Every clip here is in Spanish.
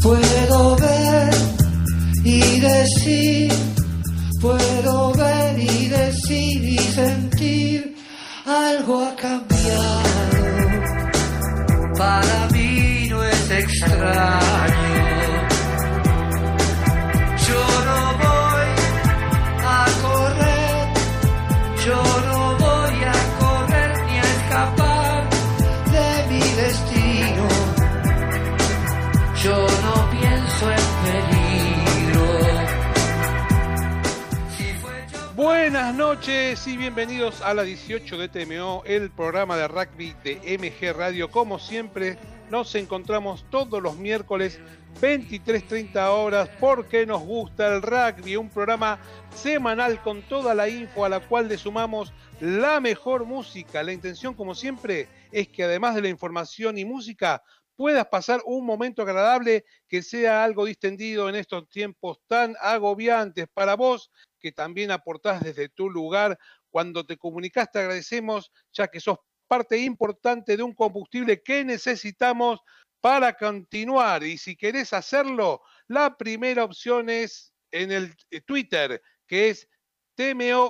Puedo ver y decir, puedo ver y decir y sentir, algo ha cambiado. Para mí no es extraño. Buenas noches y bienvenidos a la 18 de TMO, el programa de rugby de MG Radio. Como siempre, nos encontramos todos los miércoles 23.30 horas porque nos gusta el rugby, un programa semanal con toda la info a la cual le sumamos la mejor música. La intención, como siempre, es que además de la información y música, puedas pasar un momento agradable que sea algo distendido en estos tiempos tan agobiantes para vos que también aportás desde tu lugar. Cuando te comunicas te agradecemos, ya que sos parte importante de un combustible que necesitamos para continuar. Y si querés hacerlo, la primera opción es en el eh, Twitter, que es TMO-radio.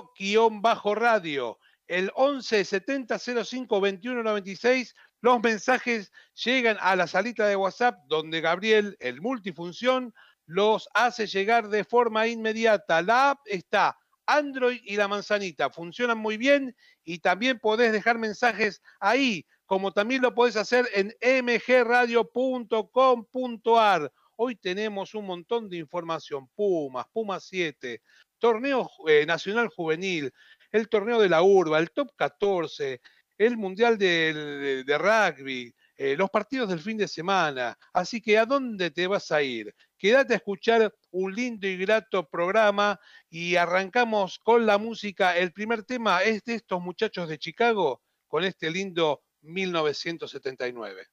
El 11 70 05 21 96 los mensajes llegan a la salita de WhatsApp donde Gabriel, el multifunción, los hace llegar de forma inmediata. La app está Android y la manzanita, funcionan muy bien y también podés dejar mensajes ahí, como también lo podés hacer en mgradio.com.ar. Hoy tenemos un montón de información, Pumas, Pumas 7, torneo eh, nacional juvenil, el torneo de la urba, el top 14, el mundial de rugby, eh, los partidos del fin de semana. Así que, ¿a dónde te vas a ir? Quédate a escuchar un lindo y grato programa y arrancamos con la música. El primer tema es de estos muchachos de Chicago con este lindo 1979.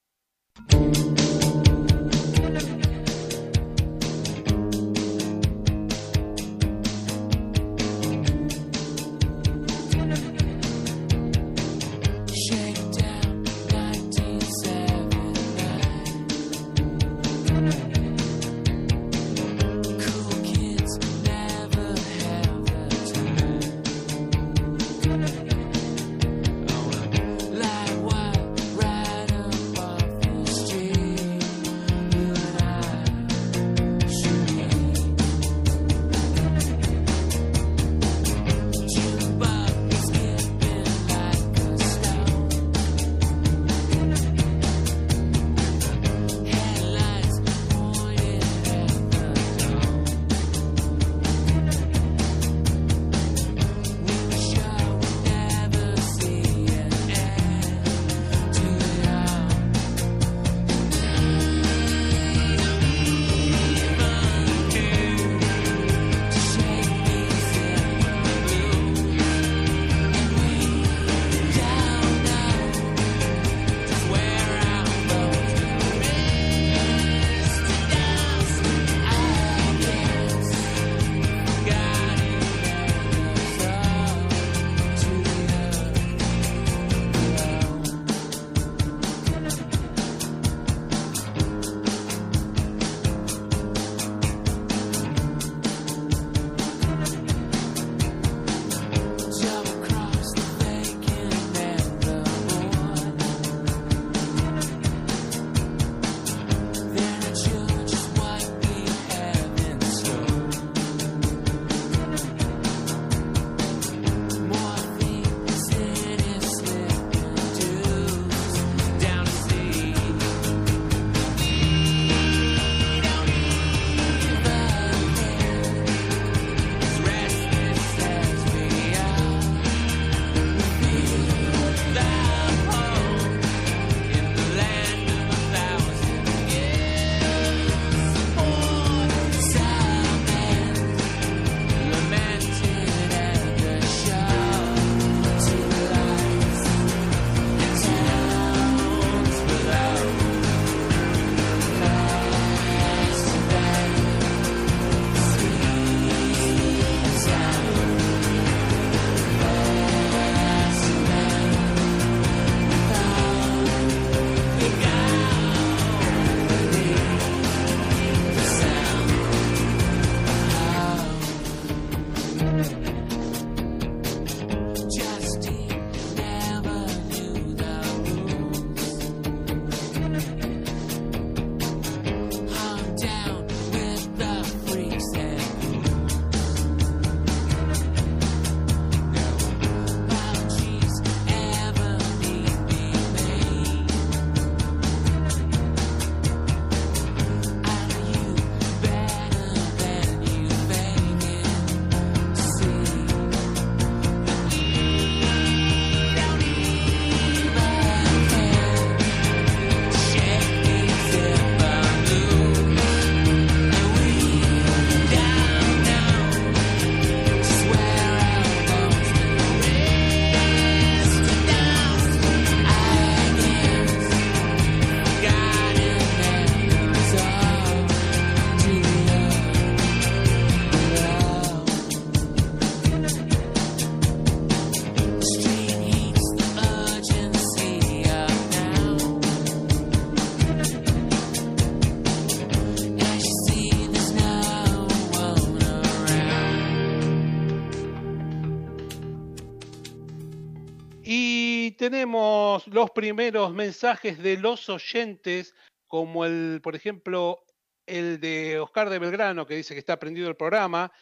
Los primeros mensajes de los oyentes, como el, por ejemplo, el de Oscar de Belgrano, que dice que está aprendido el programa,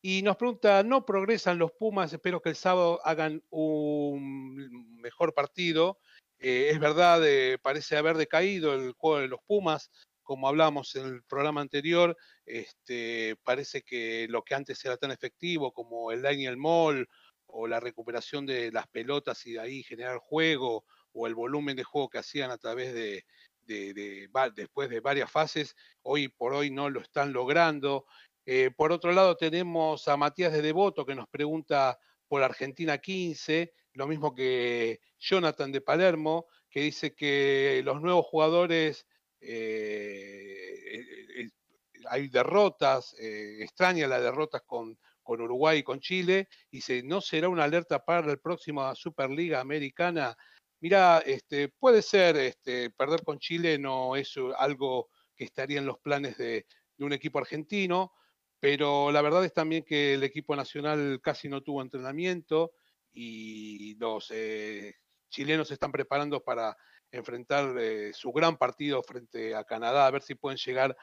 y nos pregunta, ¿no progresan los Pumas? Espero que el sábado hagan un mejor partido. Eh, es verdad, eh, parece haber decaído el juego de los Pumas, como hablábamos en el programa anterior, este, parece que lo que antes era tan efectivo como el Daniel Moll o la recuperación de las pelotas y de ahí generar juego o el volumen de juego que hacían a través de, después de varias fases, hoy por hoy no lo están logrando. Eh, por otro lado tenemos a Matías de Devoto que nos pregunta por Argentina 15, lo mismo que Jonathan de Palermo, que dice que los nuevos jugadores eh, eh, hay derrotas, extraña las derrotas con, con Uruguay y con Chile, y se, no será una alerta para el próximo Superliga Americana. Mira, este, puede ser, este, perder con Chile no es uh, algo que estaría en los planes de, un equipo argentino, pero la verdad es también que el equipo nacional casi no tuvo entrenamiento y los eh, chilenos se están preparando para enfrentar eh, su gran partido frente a Canadá, a ver si pueden llegar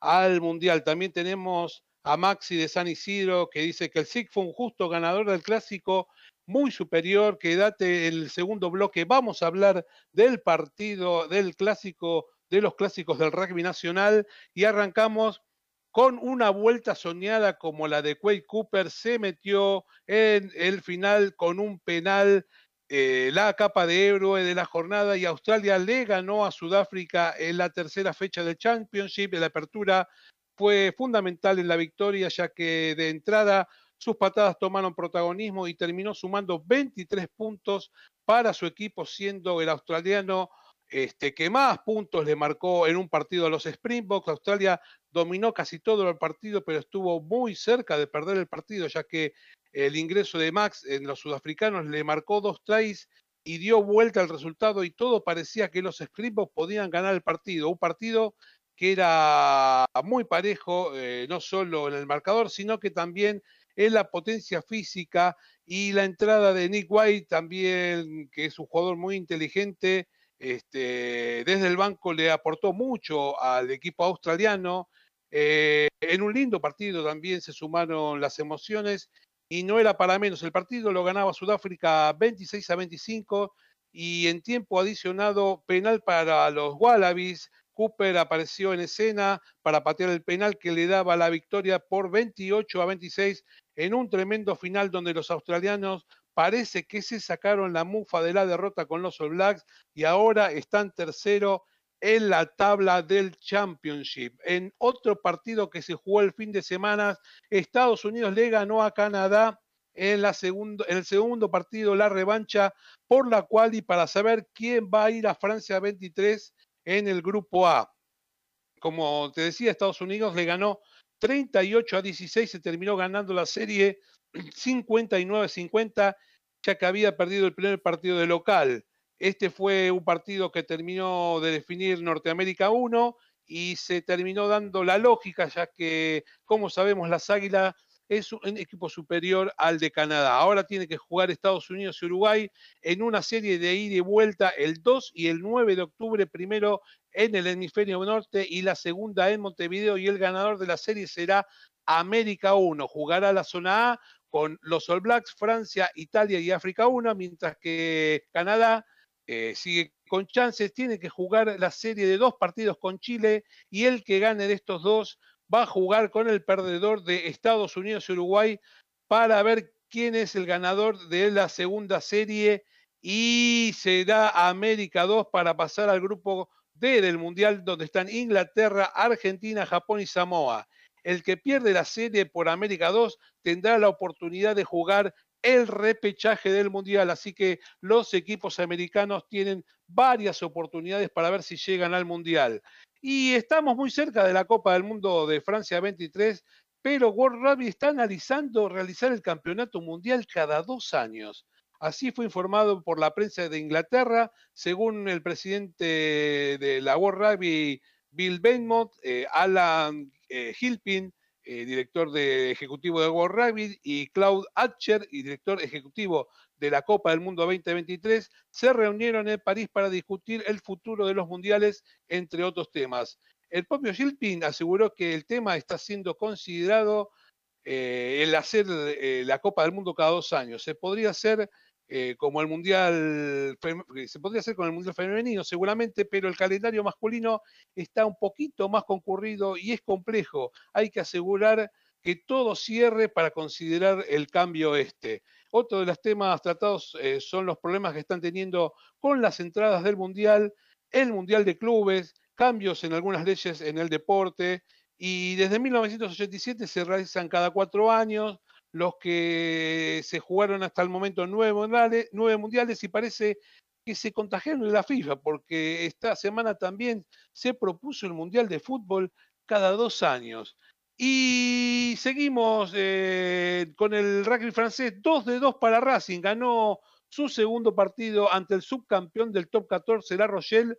al Mundial. También tenemos a Maxi de San Isidro que dice que el SIC fue un justo ganador del clásico, muy superior, que date el segundo bloque. Vamos a hablar del partido, del clásico, de los clásicos del rugby nacional y arrancamos con una vuelta soñada como la de Quade Cooper, se metió en el final con un penal eh, la capa de héroe de la jornada y Australia le ganó a Sudáfrica en la tercera fecha del Championship. La apertura fue fundamental en la victoria ya que de entrada sus patadas tomaron protagonismo y terminó sumando 23 puntos para su equipo, siendo el australiano este, que más puntos le marcó en un partido a los Springboks. Australia dominó casi todo el partido, pero estuvo muy cerca de perder el partido, ya que el ingreso de Max en los sudafricanos le marcó dos tries y dio vuelta al resultado y todo parecía que los Springboks podían ganar el partido. Un partido que era muy parejo, eh, no solo en el marcador, sino que también en la potencia física y la entrada de Nick White también, que es un jugador muy inteligente, este, desde el banco le aportó mucho al equipo australiano. Eh, en un lindo partido también se sumaron las emociones y no era para menos. El partido lo ganaba Sudáfrica 26 a 25 y en tiempo adicionado penal para los Wallabies. Cooper apareció en escena para patear el penal que le daba la victoria por 28 a 26 en un tremendo final donde los australianos parece que se sacaron la mufa de la derrota con los All Blacks y ahora están tercero en la tabla del Championship. En otro partido que se jugó el fin de semana, Estados Unidos le ganó a Canadá en, en el segundo partido, la revancha por la cual y para saber quién va a ir a Francia 23 en el grupo A. Como te decía, Estados Unidos le ganó 38 a 16, se terminó ganando la serie 59-50, ya que había perdido el primer partido de local. Este fue un partido que terminó de definir Norteamérica 1 y se terminó dando la lógica, ya que, como sabemos, las Águilas es un equipo superior al de Canadá. Ahora tiene que jugar Estados Unidos y Uruguay en una serie de ida y vuelta el 2 y el 9 de octubre, primero en el hemisferio norte y la segunda en Montevideo y el ganador de la serie será América 1. Jugará la zona A con los All Blacks, Francia, Italia y África 1, mientras que Canadá eh, sigue con chances, tiene que jugar la serie de dos partidos con Chile y el que gane de estos dos va a jugar con el perdedor de Estados Unidos y Uruguay para ver quién es el ganador de la segunda serie y será América 2 para pasar al grupo D del Mundial donde están Inglaterra, Argentina, Japón y Samoa. El que pierde la serie por América 2 tendrá la oportunidad de jugar el repechaje del Mundial. Así que los equipos americanos tienen varias oportunidades para ver si llegan al Mundial. Y estamos muy cerca de la Copa del Mundo de Francia 23, pero World Rugby está analizando realizar el campeonato mundial cada dos años. Así fue informado por la prensa de Inglaterra, según el presidente de la World Rugby, Bill Benmont, eh, Alan eh, Hilpin, eh, director de, ejecutivo de World Rugby, y Claude Atcher, y director ejecutivo de la Copa del Mundo 2023, se reunieron en París para discutir el futuro de los mundiales, entre otros temas. El propio Gilpin aseguró que el tema está siendo considerado eh, el hacer eh, la Copa del Mundo cada dos años. Se podría hacer eh, como el Mundial, se podría hacer con el Mundial Femenino seguramente, pero el calendario masculino está un poquito más concurrido y es complejo. Hay que asegurar que todo cierre para considerar el cambio este. Otro de los temas tratados eh, son los problemas que están teniendo con las entradas del Mundial, el Mundial de Clubes, cambios en algunas leyes en el deporte y desde 1987 se realizan cada cuatro años los que se jugaron hasta el momento nueve mundiales, nueve mundiales y parece que se contagiaron de la FIFA, porque esta semana también se propuso el Mundial de Fútbol cada dos años. Y seguimos eh, con el rugby francés, 2 de 2 para Racing, ganó su segundo partido ante el subcampeón del top 14, La Rochelle,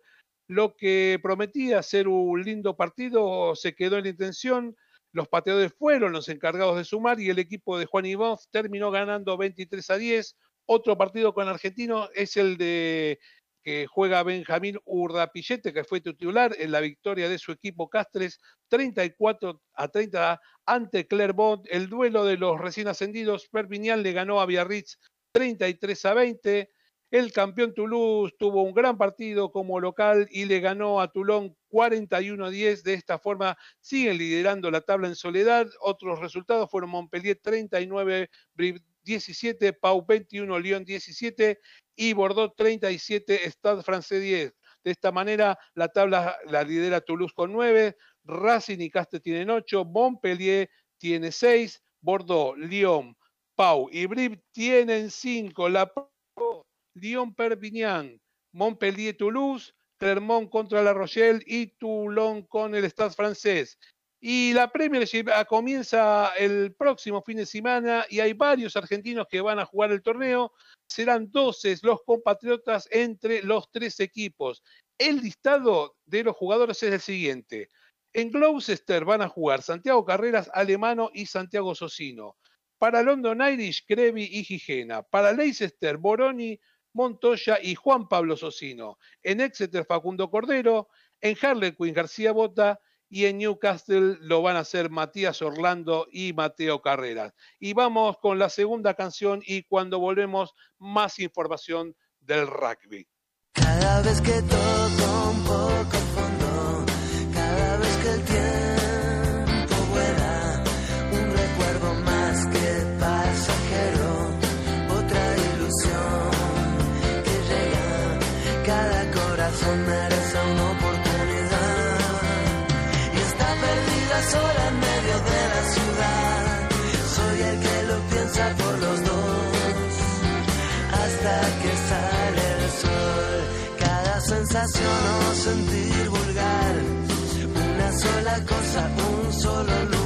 lo que prometía ser un lindo partido se quedó en la intención, los pateadores fueron los encargados de sumar y el equipo de Juan Ibáñez terminó ganando 23 a 10. Otro partido con argentino es el de que juega Benjamín Urdapillete, que fue titular en la victoria de su equipo Castres, 34 a 30 ante Clermont. El duelo de los recién ascendidos, Perpignan le ganó a Biarritz 33 a 20. El campeón Toulouse tuvo un gran partido como local y le ganó a Toulon 41 a 10. De esta forma siguen liderando la tabla en soledad. Otros resultados fueron Montpellier 39, 17, Pau 21, Lyon 17 y Bordeaux 37, Stade Francés 10. De esta manera, la tabla la lidera Toulouse con 9, Racing y Castres tienen 8, Montpellier tiene 6, Bordeaux, Lyon, Pau y Brive tienen 5. La Lyon Perpignan, Montpellier Toulouse, Clermont contra La Rochelle y Toulon con el Stade francés. Y la Premiership comienza el próximo fin de semana y hay varios argentinos que van a jugar el torneo. Serán 12 los compatriotas entre los tres equipos. El listado de los jugadores es el siguiente. En Gloucester van a jugar Santiago Carreras, Alemano y Santiago Socino. Para London Irish, Crevi y Gigena. Para Leicester, Boroni, Montoya y Juan Pablo Socino. En Exeter, Facundo Cordero. En Harlequin, García Bota y en Newcastle lo van a hacer Matías Orlando y Mateo Carreras. Y vamos con la segunda canción y cuando volvemos más información del rugby. Cada vez que toco un poco que sale el sol. Cada sensación o sentir vulgar, una sola cosa, un solo lugar,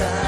hasta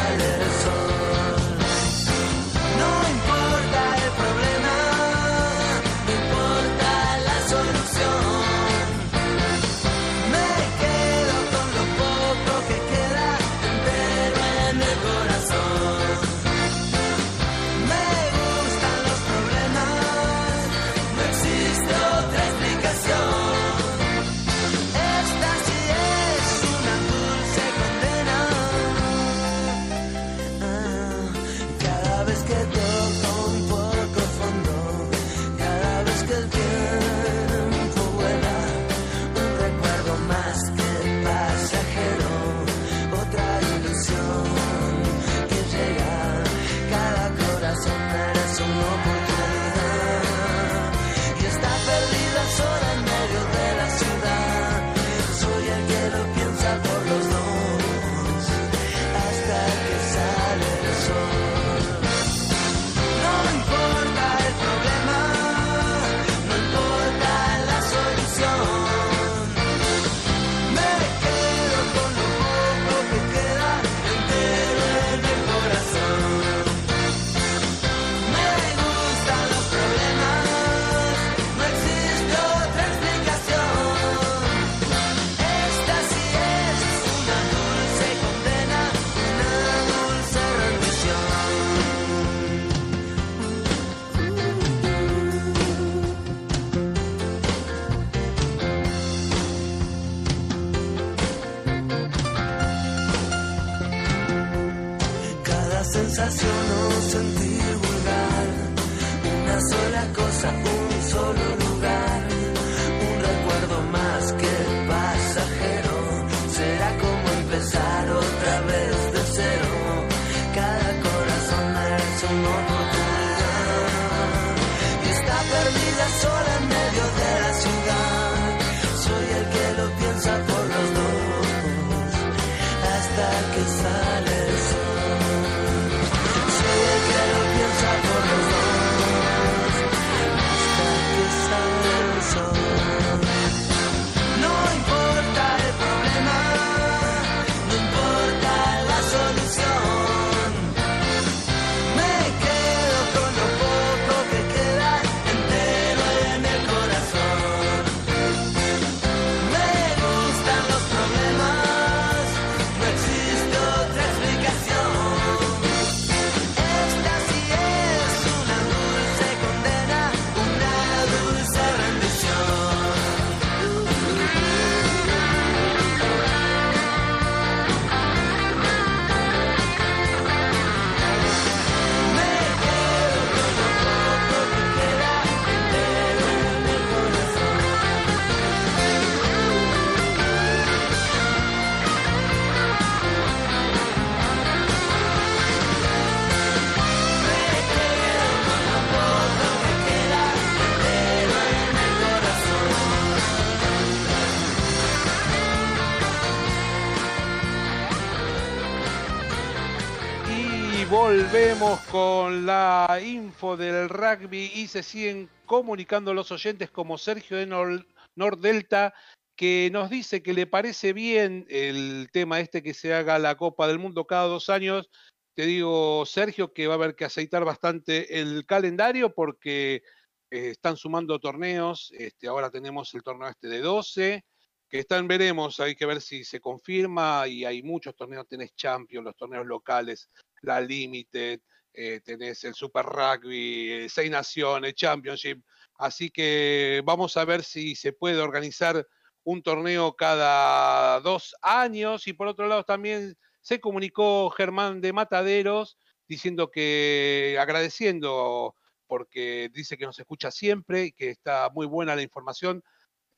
volvemos con la info del rugby y se siguen comunicando los oyentes como Sergio de Nor- Nordelta que nos dice que le parece bien el tema este que se haga la Copa del Mundo cada dos años. Te digo, Sergio, que va a haber que aceitar bastante el calendario porque eh, están sumando torneos. Este, ahora tenemos el torneo este de 12, que están, veremos, hay que ver si se confirma y hay muchos torneos, tenés Champions, los torneos locales, la Limited, eh, tenés el Super Rugby, eh, Seis Naciones, Championship. Así que vamos a ver si se puede organizar un torneo cada dos años. Y por otro lado también se comunicó Germán de Mataderos diciendo que agradeciendo porque dice que nos escucha siempre y que está muy buena la información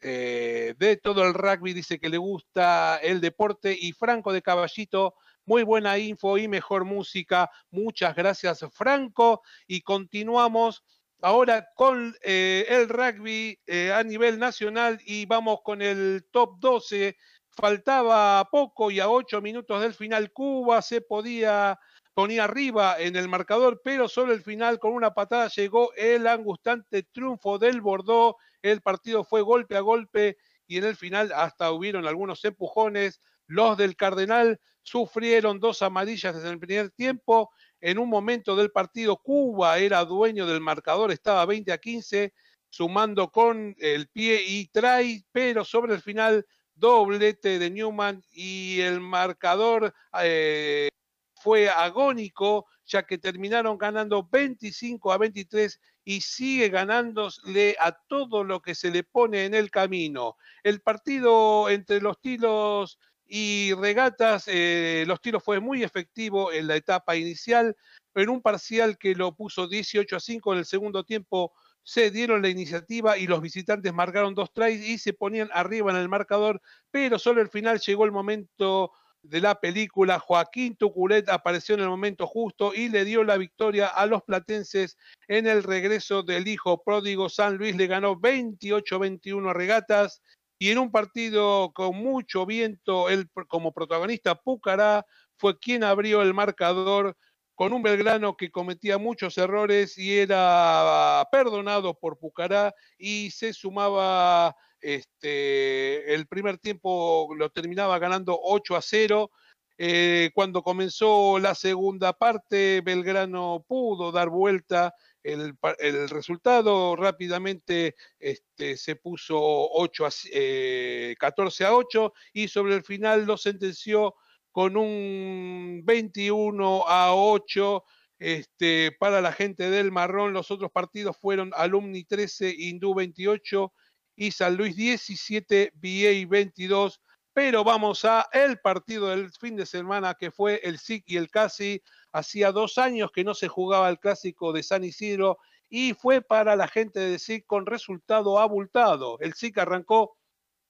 eh, de todo el rugby, dice que le gusta el deporte y Franco de Caballito, muy buena info y mejor música. Muchas gracias Franco y continuamos ahora con eh, el rugby eh, a nivel nacional y vamos con el top 12. Faltaba poco y a ocho minutos del final Cuba se podía ponía arriba en el marcador, pero solo el final con una patada llegó el angustante triunfo del Bordeaux. El partido fue golpe a golpe y en el final hasta hubieron algunos empujones. Los del Cardenal sufrieron dos amarillas desde el primer tiempo. En un momento del partido, Cuba era dueño del marcador, estaba 20 a 15, sumando con el pie y trae, pero sobre el final, doblete de Newman y el marcador eh, fue agónico, ya que terminaron ganando 25 a 23 y sigue ganándole a todo lo que se le pone en el camino. El partido entre los tiros y regatas, eh, los tiros fue muy efectivo en la etapa inicial, en un parcial que lo puso 18 a 5 en el segundo tiempo. Se dieron la iniciativa y los visitantes marcaron dos tries y se ponían arriba en el marcador, pero solo al final llegó el momento de la película, Joaquín Tuculet apareció en el momento justo y le dio la victoria a los platenses en el regreso del hijo pródigo. San Luis le ganó 28-21 a regatas y en un partido con mucho viento, él como protagonista Pucará fue quien abrió el marcador con un Belgrano que cometía muchos errores y era perdonado por Pucará y se sumaba este, el primer tiempo lo terminaba ganando 8 a 0. Eh, cuando comenzó la segunda parte, Belgrano pudo dar vuelta el, el resultado. Rápidamente este, se puso 8 a, eh, 14 a 8 y sobre el final lo sentenció con un 21 a 8 este, para la gente del Marrón. Los otros partidos fueron Alumni 13, Hindú 28 y San Luis 17, VA 22. Pero vamos a el partido del fin de semana que fue el SIC y el CASI. Hacía dos años que no se jugaba el clásico de San Isidro y fue para la gente de SIC con resultado abultado. El SIC arrancó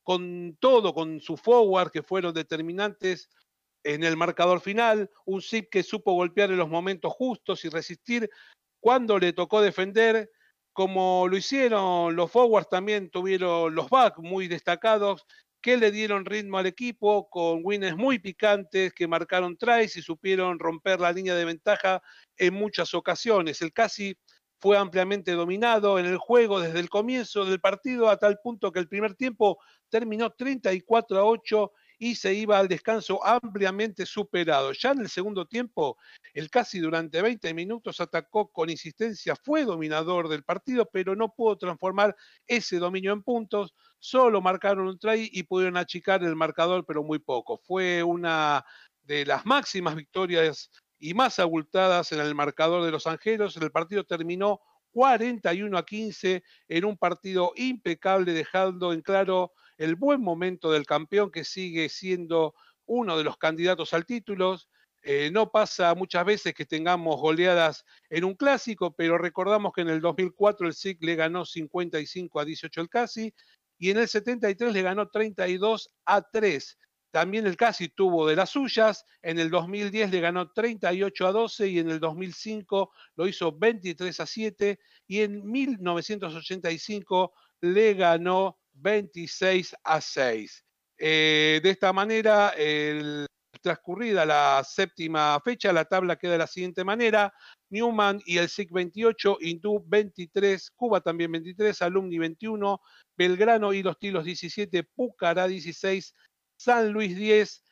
con todo, con su forward que fueron determinantes en el marcador final, un SIC que supo golpear en los momentos justos y resistir cuando le tocó defender, como lo hicieron los forwards, también tuvieron los backs muy destacados que le dieron ritmo al equipo con wins muy picantes que marcaron tries y supieron romper la línea de ventaja en muchas ocasiones. El casi fue ampliamente dominado en el juego desde el comienzo del partido a tal punto que el primer tiempo terminó 34 a 8 y se iba al descanso ampliamente superado. Ya en el segundo tiempo, el casi durante 20 minutos atacó con insistencia, fue dominador del partido, pero no pudo transformar ese dominio en puntos. Solo marcaron un try y pudieron achicar el marcador, pero muy poco. Fue una de las máximas victorias y más abultadas en el marcador de los Angelos. El partido terminó 41 a 15 en un partido impecable, dejando en claro el buen momento del campeón que sigue siendo uno de los candidatos al título. Eh, no pasa muchas veces que tengamos goleadas en un clásico, pero recordamos que en el 2004 el SIC le ganó 55 a 18 al Casi y en el 73 le ganó 32 a 3. También el Casi tuvo de las suyas, en el 2010 le ganó 38 a 12 y en el 2005 lo hizo 23 a 7 y en 1985 le ganó 26 a 6. Eh, de esta manera, transcurrida la séptima fecha, la tabla queda de la siguiente manera. Newman y el SIC 28, Hindú 23, Cuba también 23, Alumni 21, Belgrano y los Tilos 17, Pucará 16, San Luis 10,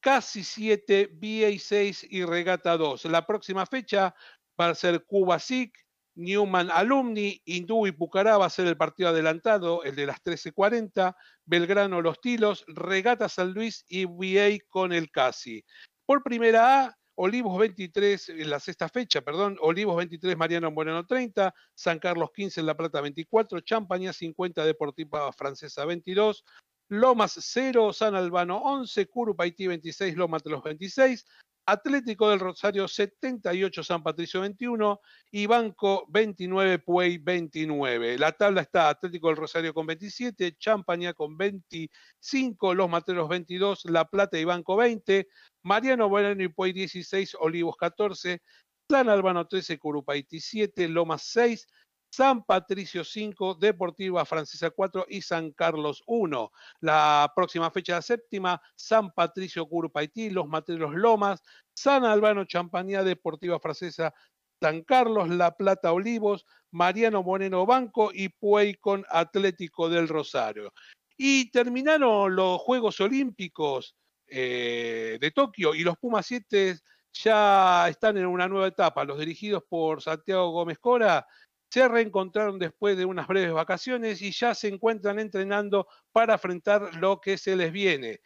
casi 7, BA 6 y Regata 2. La próxima fecha va a ser Cuba SIC, Newman Alumni, Hindú y Pucará va a ser el partido adelantado, el de las 13.40, Belgrano Los Tilos, Regata San Luis y VA con el Casi. Por primera A, Olivos 23 en la sexta fecha, perdón, Olivos 23, Mariano Moreno 30, San Carlos 15 en La Plata 24, Champaña 50, Deportiva Francesa 22, Lomas 0, San Albano 11, Curupaití 26, Lomas los 26, Atlético del Rosario 78, San Patricio 21 y Banco 29, Puey 29. La tabla está Atlético del Rosario con 27, Champaña con 25, Los Materos 22, La Plata y Banco 20, Mariano Bueno y Puey 16, Olivos 14, San Albano 13, Curupaití 7, Lomas 6, San Patricio 5, Deportiva Francesa 4 y San Carlos 1. La próxima fecha la séptima, San Patricio Curupaití, Los Materos Lomas, San Albano Champañá, Deportiva Francesa San Carlos, La Plata Olivos, Mariano Moreno Banco y Puey con Atlético del Rosario. Y terminaron los Juegos Olímpicos eh, de Tokio y los Pumas 7 ya están en una nueva etapa. Los dirigidos por Santiago Gómez Cora se reencontraron después de unas breves vacaciones y ya se encuentran entrenando para afrontar lo que se les viene.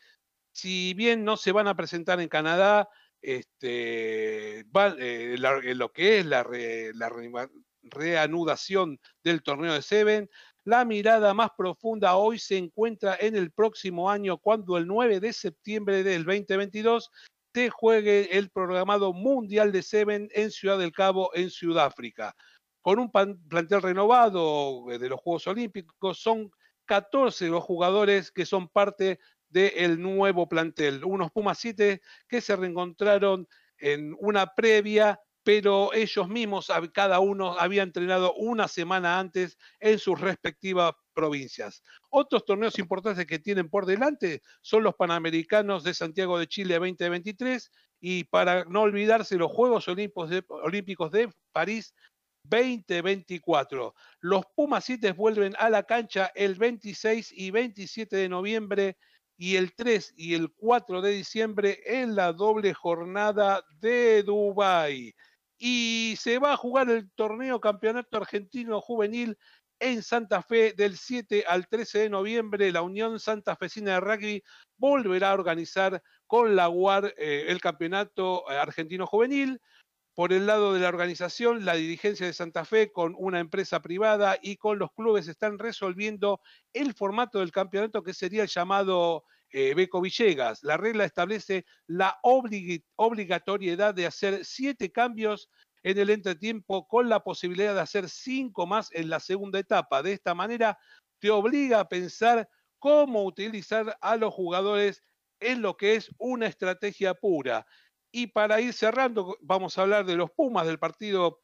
Si bien no se van a presentar en Canadá, este, va, eh, eh, lo que es la, re, la re, reanudación del torneo de Seven, la mirada más profunda hoy se encuentra en el próximo año, cuando el 9 de septiembre del 2022 se juegue el programado Mundial de Seven en Ciudad del Cabo, en Sudáfrica con un plantel renovado eh, de los Juegos Olímpicos. Son 14 los jugadores que son parte del nuevo plantel. Unos Pumas 7 que se reencontraron en una previa, pero ellos mismos, cada uno había entrenado una semana antes en sus respectivas provincias. Otros torneos importantes que tienen por delante son los Panamericanos de Santiago de Chile 2023 y para no olvidarse los Juegos Olímpicos de, Olímpicos de París 2024. Los 7 vuelven a la cancha el 26 y 27 de noviembre y el 3 y el 4 de diciembre en la doble jornada de Dubái. Y se va a jugar el torneo Campeonato Argentino Juvenil en Santa Fe del 7 al 13 de noviembre. La Unión Santa Fecina de Rugby volverá a organizar con la UAR eh, el Campeonato Argentino Juvenil. Por el lado de la organización, la dirigencia de Santa Fe con una empresa privada y con los clubes están resolviendo el formato del campeonato que sería el llamado eh, Beco Villegas. La regla establece la obli- obligatoriedad de hacer siete cambios en el entretiempo con la posibilidad de hacer cinco más en la segunda etapa. De esta manera te obliga a pensar cómo utilizar a los jugadores en lo que es una estrategia pura. Y para ir cerrando, vamos a hablar de los Pumas del partido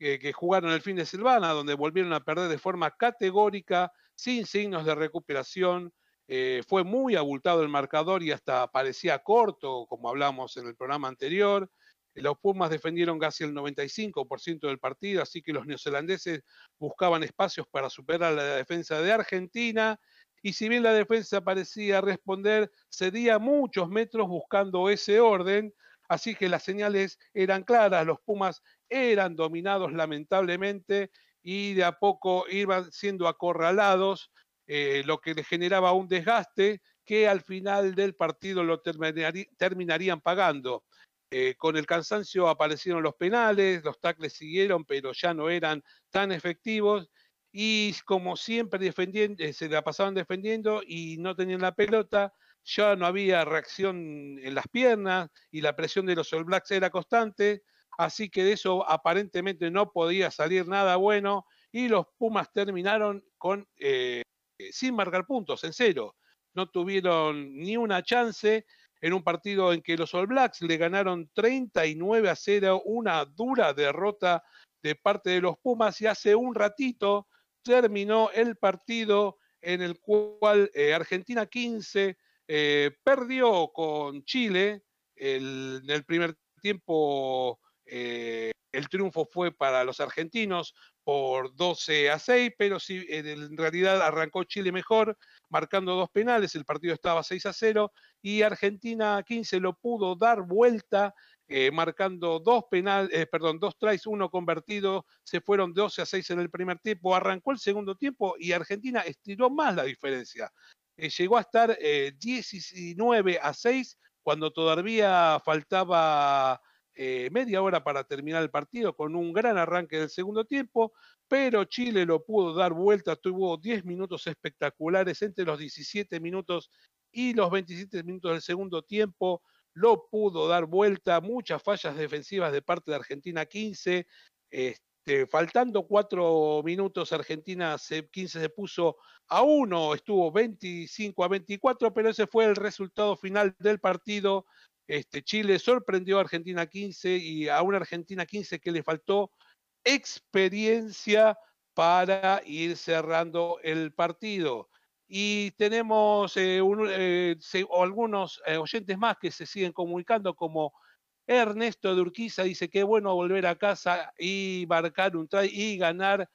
que, jugaron el fin de Silvana, donde volvieron a perder de forma categórica, sin signos de recuperación. Eh, fue muy abultado el marcador y hasta parecía corto, como hablamos en el programa anterior. Los Pumas defendieron casi el 95% del partido, así que los neozelandeses buscaban espacios para superar la defensa de Argentina. Y si bien la defensa parecía responder, cedía muchos metros buscando ese orden. Así que las señales eran claras, los Pumas eran dominados lamentablemente y de a poco iban siendo acorralados, eh, lo que les generaba un desgaste que al final del partido lo terminarían pagando. Eh, con el cansancio aparecieron los penales, los tacles siguieron, pero ya no eran tan efectivos. Y como siempre defendiendo, eh, se la pasaban defendiendo y no tenían la pelota, ya no había reacción en las piernas y la presión de los All Blacks era constante, así que de eso aparentemente no podía salir nada bueno y los Pumas terminaron con eh, sin marcar puntos, en cero. No tuvieron ni una chance en un partido en que los All Blacks le ganaron 39 a 0, una dura derrota de parte de los Pumas y hace un ratito terminó el partido en el cual eh, Argentina 15 eh, perdió con Chile. En el primer tiempo eh, el triunfo fue para los argentinos por 12 a 6, pero sí, en, realidad arrancó Chile mejor, marcando dos penales, el partido estaba 6 a 0 y Argentina 15 lo pudo dar vuelta eh, marcando dos penal, eh, perdón, dos tries, uno convertido, se fueron 12 a 6 en el primer tiempo, arrancó el segundo tiempo y Argentina estiró más la diferencia. Eh, llegó a estar eh, 19 a 6 cuando todavía faltaba eh, media hora para terminar el partido con un gran arranque del segundo tiempo, pero Chile lo pudo dar vuelta, tuvo 10 minutos espectaculares entre los 17 minutos y los 27 minutos del segundo tiempo, lo pudo dar vuelta, muchas fallas defensivas de parte de Argentina 15, este, faltando cuatro minutos Argentina se, 15 se puso a uno, estuvo 25 a 24, pero ese fue el resultado final del partido. Este, Chile sorprendió a Argentina 15 y a una Argentina 15 que le faltó experiencia para ir cerrando el partido. Y tenemos eh, eh, algunos eh, oyentes más que se siguen comunicando, como Ernesto de Urquiza dice que bueno volver a casa y marcar un try y ganar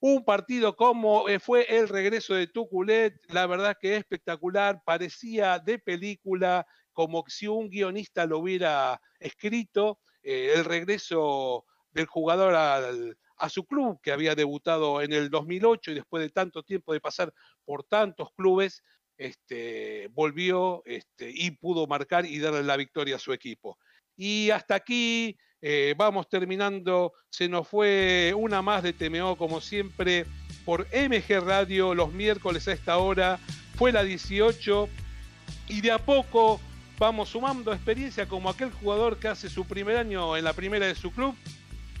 un partido como eh, fue el regreso de Tuculet, la verdad que es espectacular, parecía de película, como si un guionista lo hubiera escrito, eh, el regreso del jugador al- a su club, que había debutado en el 2008 y después de tanto tiempo de pasar por tantos clubes, este, volvió este, y pudo marcar y darle la victoria a su equipo. Y hasta aquí eh, vamos terminando. Se nos fue una más de TMO, como siempre, por MG Radio los miércoles a esta hora. Fue la 18 y de a poco vamos sumando experiencia como aquel jugador que hace su primer año en la primera de su club.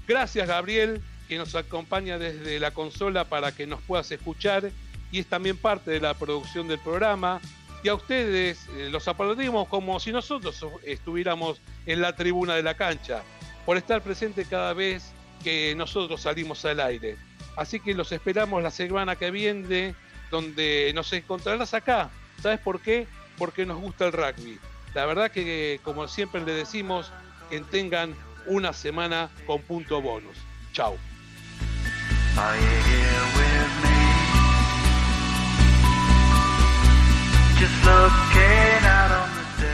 Gracias, Gabriel, que nos acompaña desde la consola para que nos puedas escuchar y es también parte de la producción del programa. Y a ustedes eh, los aplaudimos como si nosotros estuviéramos en la tribuna de la cancha, por estar presente cada vez que nosotros salimos al aire. Así que los esperamos la semana que viene, donde nos encontrarás acá. ¿Sabes por qué? Porque nos gusta el rugby. La verdad que, como siempre le decimos, que tengan una semana con punto bonus. Chao. just looking out on the